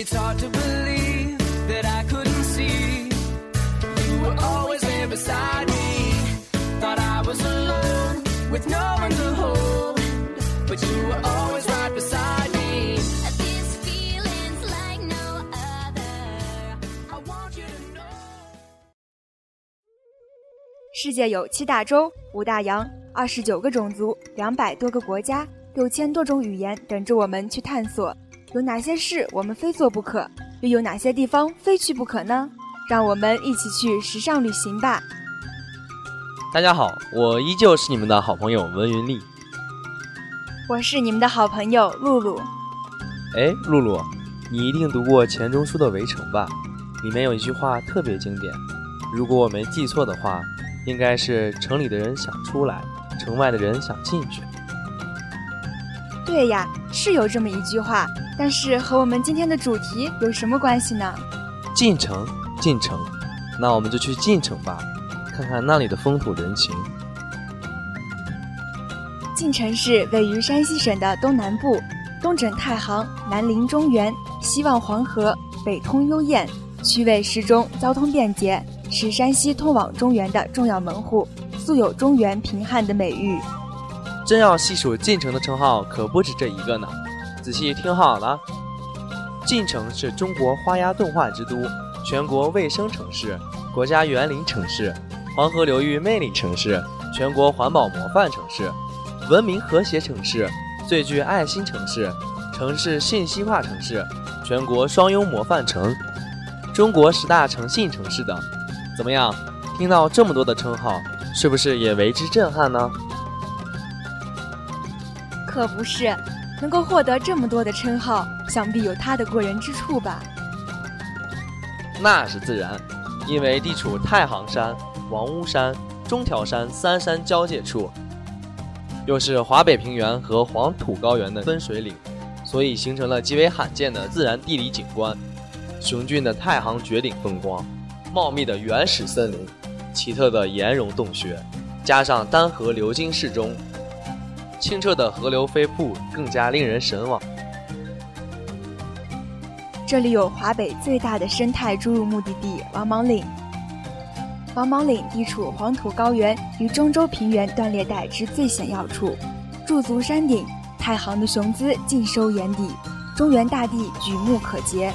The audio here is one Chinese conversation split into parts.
It's hard to believe that I couldn't see. You were always there beside me. Thought I was alone with no one to hold. But you were always right beside me. This feeling's like no other. I want you to know. 世界有七大洲、五大洋、二十九个种族、两百多个国家、六千多种语言等着我们去探索。有哪些事我们非做不可？又有哪些地方非去不可呢？让我们一起去时尚旅行吧！大家好，我依旧是你们的好朋友文云丽。我是你们的好朋友露露。哎，露露，你一定读过钱钟书的《围城》吧？里面有一句话特别经典，如果我没记错的话，应该是“城里的人想出来，城外的人想进去”。对呀，是有这么一句话，但是和我们今天的主题有什么关系呢？进城，进城，那我们就去进城吧，看看那里的风土人情。晋城市位于山西省的东南部，东枕太行，南临中原，西望黄河，北通幽燕，区位适中，交通便捷，是山西通往中原的重要门户，素有“中原贫汉”的美誉。真要细数晋城的称号，可不止这一个呢。仔细听好了，晋城是中国花鸭动画之都，全国卫生城市，国家园林城市，黄河流域魅力城市，全国环保模范城市，文明和谐城市，最具爱心城市，城市信息化城市，全国双优模范城，中国十大诚信城市等。怎么样？听到这么多的称号，是不是也为之震撼呢？可不是，能够获得这么多的称号，想必有他的过人之处吧？那是自然，因为地处太行山、王屋山、中条山三山交界处，又是华北平原和黄土高原的分水岭，所以形成了极为罕见的自然地理景观：雄峻的太行绝顶风光，茂密的原始森林，奇特的岩溶洞穴，加上丹河流经市中。清澈的河流飞瀑更加令人神往。这里有华北最大的生态注入目的地王莽岭。王莽岭地处黄土高原与中州平原断裂带之最险要处，驻足山顶，太行的雄姿尽收眼底，中原大地举目可及。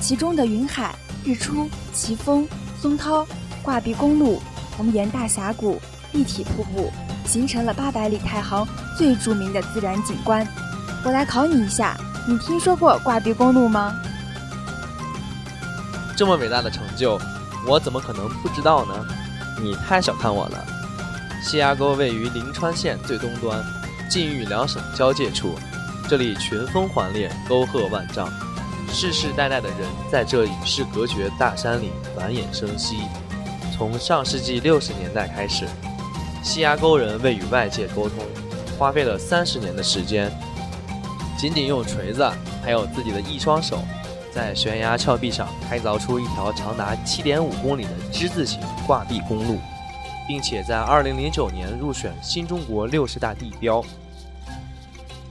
其中的云海、日出、奇峰、松涛、挂壁公路、红岩大峡谷、立体瀑布，形成了八百里太行最著名的自然景观。我来考你一下，你听说过挂壁公路吗？这么伟大的成就，我怎么可能不知道呢？你太小看我了。西崖沟位于临川县最东端，晋豫两省交界处，这里群峰环列，沟壑万丈，世世代代的人在这与世隔绝大山里繁衍生息。从上世纪六十年代开始，西崖沟人为与外界沟通，花费了三十年的时间，仅仅用锤子，还有自己的一双手。在悬崖峭壁上开凿出一条长达7.5公里的之字形挂壁公路，并且在2009年入选新中国六十大地标。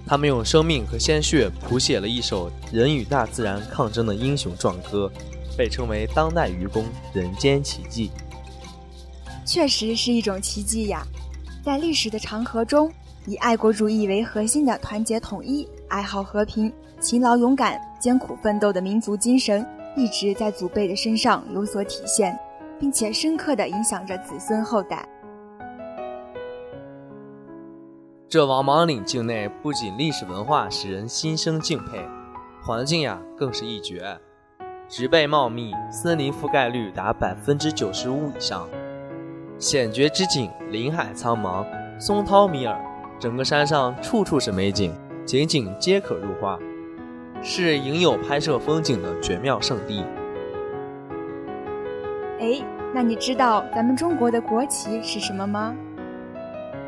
他们用生命和鲜血谱写了一首人与大自然抗争的英雄壮歌，被称为当代愚公、人间奇迹。确实是一种奇迹呀！在历史的长河中，以爱国主义为核心的团结统一、爱好和平、勤劳勇敢。艰苦奋斗的民族精神一直在祖辈的身上有所体现，并且深刻地影响着子孙后代。这王莽岭境内不仅历史文化使人心生敬佩，环境呀更是一绝，植被茂密，森林覆盖率达百分之九十五以上，险绝之景，林海苍茫，松涛迷耳，整个山上处处是美景，景景皆可入画。是影友拍摄风景的绝妙圣地。哎，那你知道咱们中国的国旗是什么吗？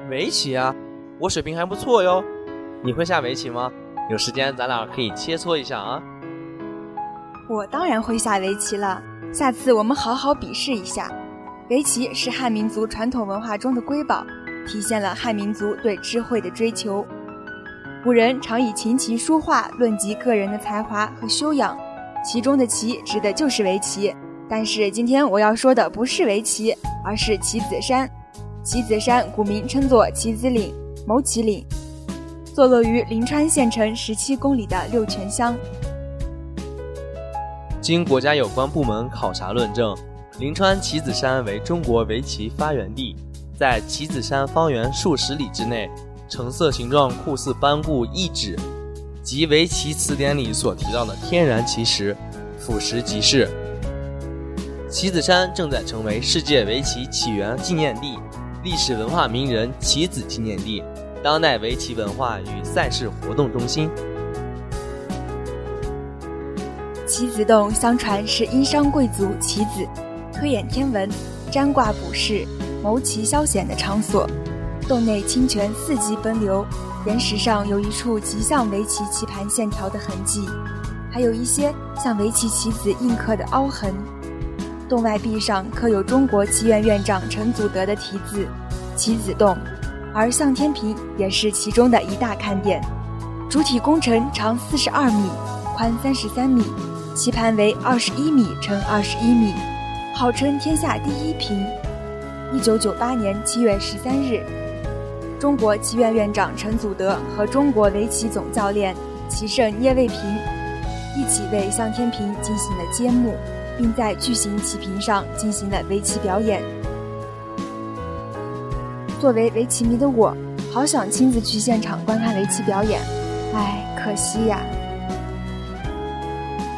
围棋啊，我水平还不错哟。你会下围棋吗？有时间咱俩可以切磋一下啊。我当然会下围棋了，下次我们好好比试一下。围棋是汉民族传统文化中的瑰宝，体现了汉民族对智慧的追求。古人常以琴棋书画论及个人的才华和修养，其中的“棋”指的就是围棋。但是今天我要说的不是围棋，而是棋子山。棋子山古名称作棋子岭、牟岐岭，坐落于临川县城十七公里的六泉乡。经国家有关部门考察论证，临川棋子山为中国围棋发源地。在棋子山方圆数十里之内，橙色形状酷似斑布一指，即围棋词典里所提到的天然奇石，腐蚀即是。棋子山正在成为世界围棋起源纪念地、历史文化名人棋子纪念地、当代围棋文化与赛事活动中心。棋子洞相传是殷商贵族棋子推演天文、占卦卜筮、谋棋消遣的场所。洞内清泉四季奔流，岩石上有一处极像围棋棋盘线条的痕迹，还有一些像围棋棋子印刻的凹痕。洞外壁上刻有中国棋院院长陈祖德的题字“棋子洞”，而向天屏也是其中的一大看点。主体工程长四十二米，宽三十三米。棋盘为二十一米乘二十一米，号称天下第一屏。一九九八年七月十三日，中国棋院院长陈祖德和中国围棋总教练棋圣聂卫平一起为向天平进行了揭幕，并在巨型棋屏上进行了围棋表演。作为围棋迷的我，好想亲自去现场观看围棋表演，唉，可惜呀。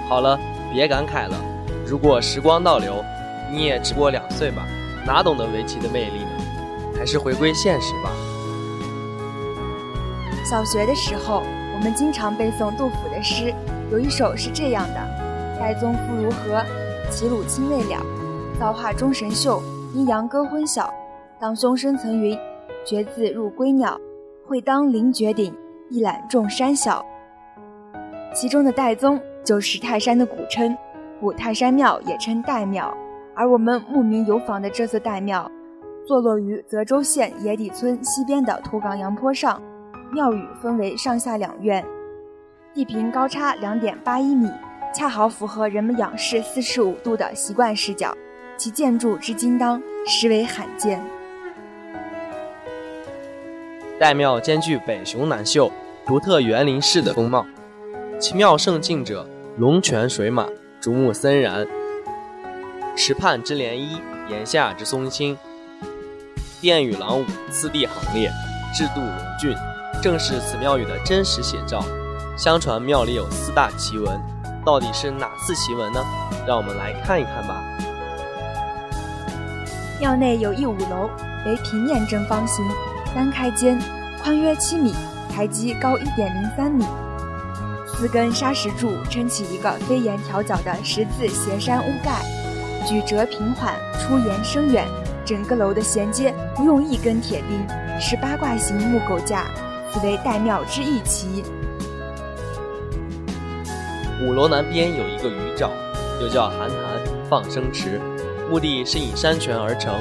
好了，别感慨了。如果时光倒流，你也只不过两岁吧，哪懂得围棋的魅力呢？还是回归现实吧。小学的时候，我们经常背诵杜甫的诗，有一首是这样的：“岱宗夫如何？齐鲁青未了。造化钟神秀，阴阳割昏晓。当兄生曾云：决眦入归鸟。会当凌绝顶，一览众山小。”其中的岱宗。就是泰山的古称，古泰山庙也称岱庙，而我们慕名游访的这座岱庙，坐落于泽州县野底村西边的土岗阳坡上。庙宇分为上下两院，地平高差两点八一米，恰好符合人们仰视四十五度的习惯视角，其建筑之精当，实为罕见。岱庙兼具北雄南秀、独特园林式的风貌，其庙胜境者。龙泉水马，竹木森然；池畔之涟漪，檐下之松青。殿宇廊庑，次第行列，制度龙峻，正是此庙宇的真实写照。相传庙里有四大奇闻，到底是哪四奇闻呢？让我们来看一看吧。庙内有一五楼，为平面正方形，单开间，宽约七米，台基高一点零三米。四根砂石柱撑起一个飞檐挑角的十字斜山屋盖，曲折平缓，出檐深远。整个楼的衔接不用一根铁钉，是八卦形木构架，此为岱庙之一奇。五楼南边有一个鱼沼，又叫寒潭放生池，目的是引山泉而成。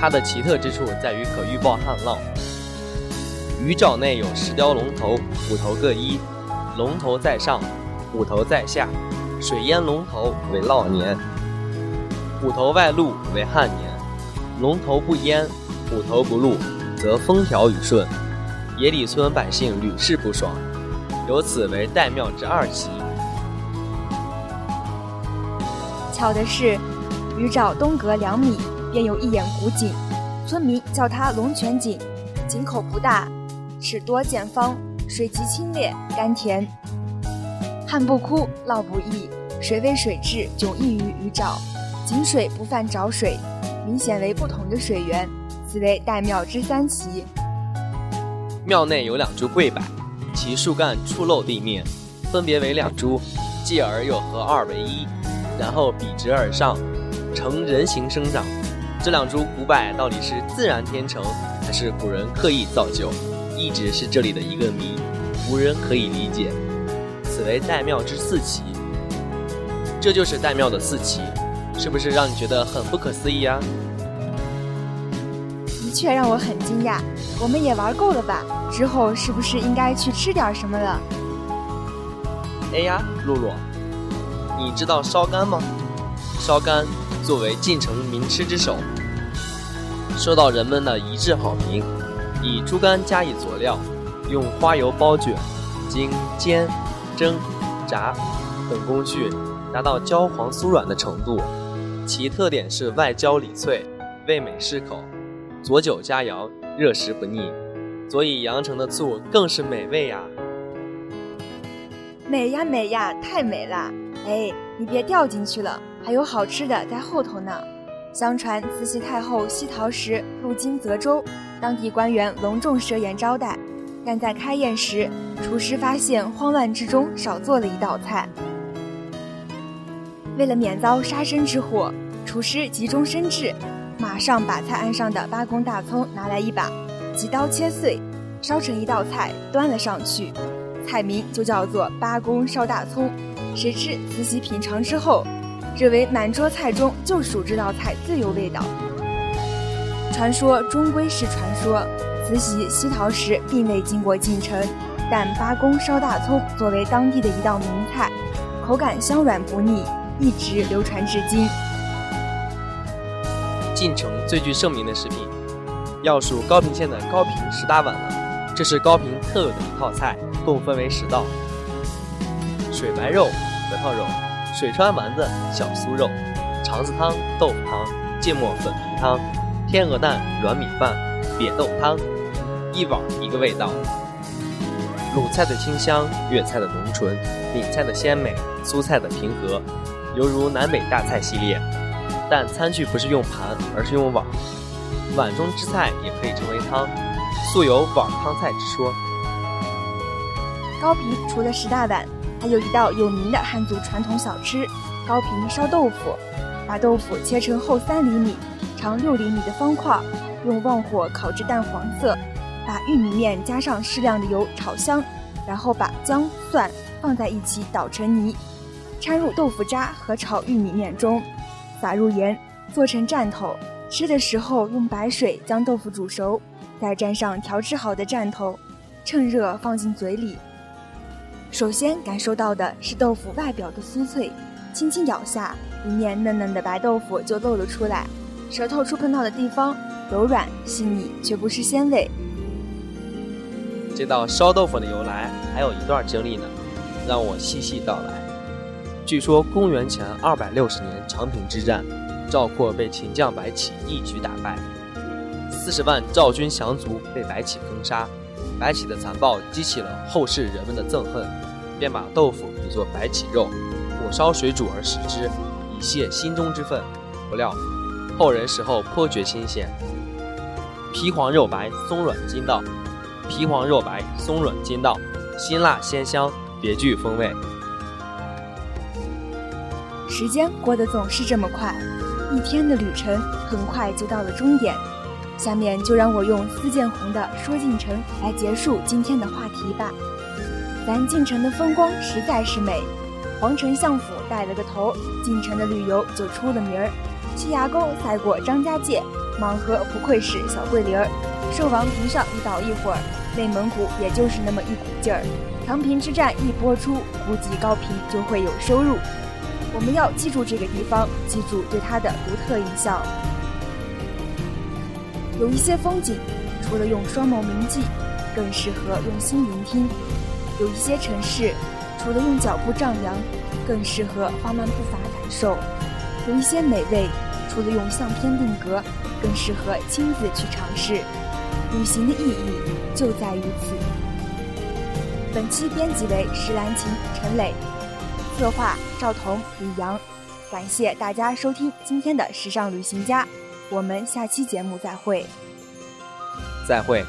它的奇特之处在于可预报旱涝。鱼沼内有石雕龙头，虎头各一。龙头在上，虎头在下，水淹龙头为涝年，虎头外露为旱年。龙头不淹，虎头不露，则风调雨顺。野里村百姓屡试不爽，由此为岱庙之二奇。巧的是，鱼沼东隔两米便有一眼古井，村民叫它龙泉井。井口不大，尺多见方。水极清冽甘甜，旱不枯，涝不溢，水为水质迥异于鱼沼，井水不犯沼水，明显为不同的水源，此为岱庙之三奇。庙内有两株桂柏，其树干触露地面，分别为两株，继而又合二为一，然后笔直而上，呈人形生长。这两株古柏到底是自然天成，还是古人刻意造就？一直是这里的一个谜，无人可以理解。此为岱庙之四奇，这就是岱庙的四奇，是不是让你觉得很不可思议啊？的确让我很惊讶。我们也玩够了吧？之后是不是应该去吃点什么了？哎呀，露露，你知道烧干吗？烧干作为晋城名吃之首，受到人们的一致好评。以猪肝加以佐料，用花油包卷，经煎、蒸、炸等工序达到焦黄酥软的程度。其特点是外焦里脆，味美适口，佐酒佳肴，热食不腻。所以阳城的醋更是美味呀！美呀美呀，太美了！哎，你别掉进去了，还有好吃的在后头呢。相传慈禧太后西逃时路经泽州，当地官员隆重设宴招待，但在开宴时，厨师发现慌乱之中少做了一道菜。为了免遭杀身之祸，厨师急中生智，马上把菜案上的八公大葱拿来一把。几刀切碎，烧成一道菜，端了上去，菜名就叫做八公烧大葱。谁知慈禧品尝之后，认为满桌菜中就属这道菜最有味道。传说终归是传说，慈禧西逃时并未经过晋城，但八公烧大葱作为当地的一道名菜，口感香软不腻，一直流传至今。晋城最具盛名的食品。要数高平县的高平十大碗了，这是高平特有的一套菜，共分为十道：水白肉、核桃肉、水川丸子、小酥肉、肠子汤、豆腐汤、芥末粉皮汤、天鹅蛋软米饭、扁豆汤，一碗一个味道。鲁菜的清香，粤菜的浓醇，闽菜的鲜美，苏菜的平和，犹如南北大菜系列。但餐具不是用盘，而是用碗。碗中之菜也可以称为汤，素有碗汤菜之说。高平除了十大碗，还有一道有名的汉族传统小吃——高平烧豆腐。把豆腐切成厚三厘米、长六厘米的方块，用旺火烤至淡黄色，把玉米面加上适量的油炒香，然后把姜、蒜放在一起捣成泥，掺入豆腐渣和炒玉米面中，撒入盐，做成蘸头。吃的时候用白水将豆腐煮熟，再沾上调制好的蘸头，趁热放进嘴里。首先感受到的是豆腐外表的酥脆，轻轻咬下，里面嫩嫩的白豆腐就露了出来，舌头触碰到的地方柔软细腻，却不失鲜味。这道烧豆腐的由来还有一段经历呢，让我细细道来。据说公元前二百六十年长平之战。赵括被秦将白起一举打败，四十万赵军降卒被白起坑杀。白起的残暴激起了后世人们的憎恨，便把豆腐比作白起肉，火烧水煮而食之，以泄心中之愤。不料后人食后颇觉新鲜，皮黄肉白，松软筋道；皮黄肉白，松软筋道，辛辣鲜香，别具风味。时间过得总是这么快。一天的旅程很快就到了终点，下面就让我用司建红的《说进城》来结束今天的话题吧。咱进城的风光实在是美，皇城相府带了个头，进城的旅游就出了名儿。西崖沟赛过张家界，蟒河不愧是小桂林儿。寿王坪上一倒一会儿，内蒙古也就是那么一股劲儿。长平之战一播出，估计高平就会有收入。我们要记住这个地方，记住对它的独特印象。有一些风景，除了用双眸铭记，更适合用心聆听；有一些城市，除了用脚步丈量，更适合放慢步伐感受；有一些美味，除了用相片定格，更适合亲自去尝试。旅行的意义就在于此。本期编辑为石兰琴、陈磊。策划赵彤、李阳，感谢大家收听今天的时尚旅行家，我们下期节目再会。再会。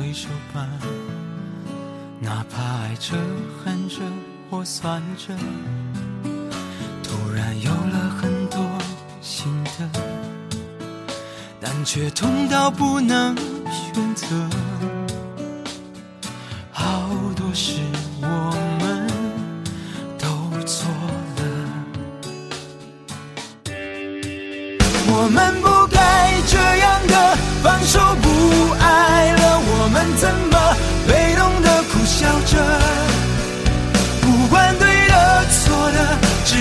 挥手吧哪怕爱着、恨着或算着，突然有了很多新的，但却痛到不能选择。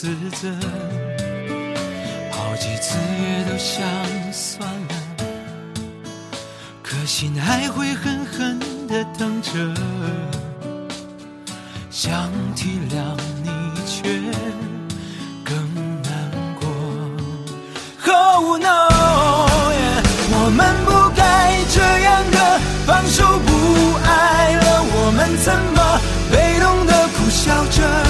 自责。好几次也都想算了，可心还会狠狠地疼着。想体谅你，却更难过。Oh no，我们不该这样的放手不爱了，我们怎么被动的苦笑着？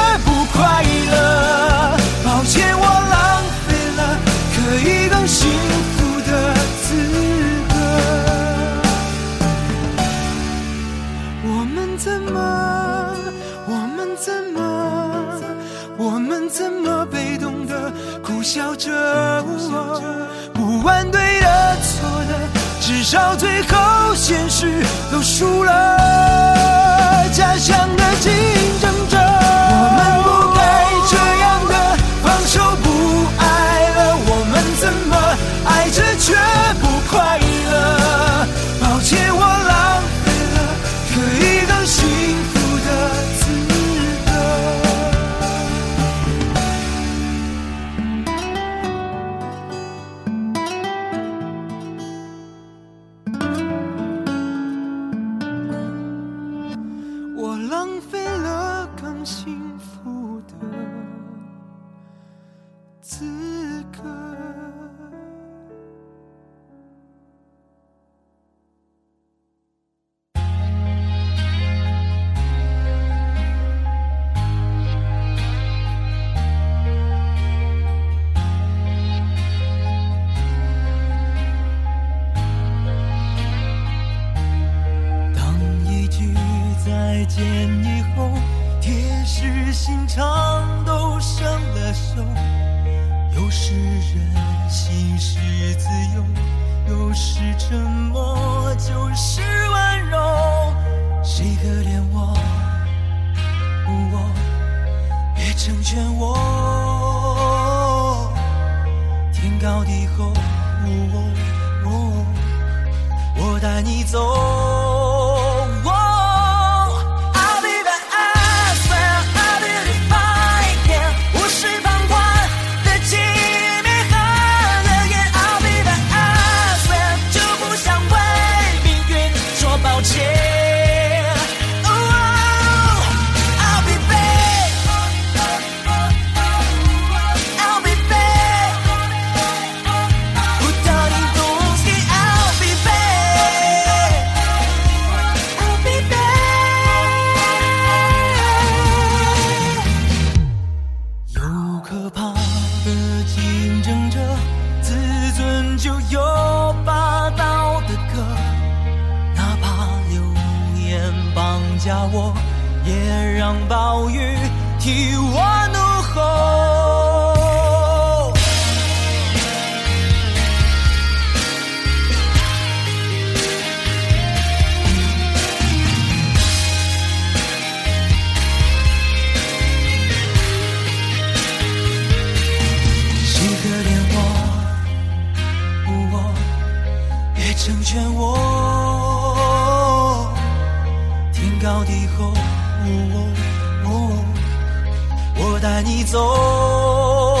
少最后现实都输了。假想的竞争者，我们不该这样的放手不爱了，我们怎么爱着却不快见以后，铁石心肠都生了锈。有时任性是自由，有时沉默就是温柔。谁可怜我？我别成全我。天高地厚，我带你走。雨替我怒吼，谁可怜我？我别成全我。天高地厚，我。带你走。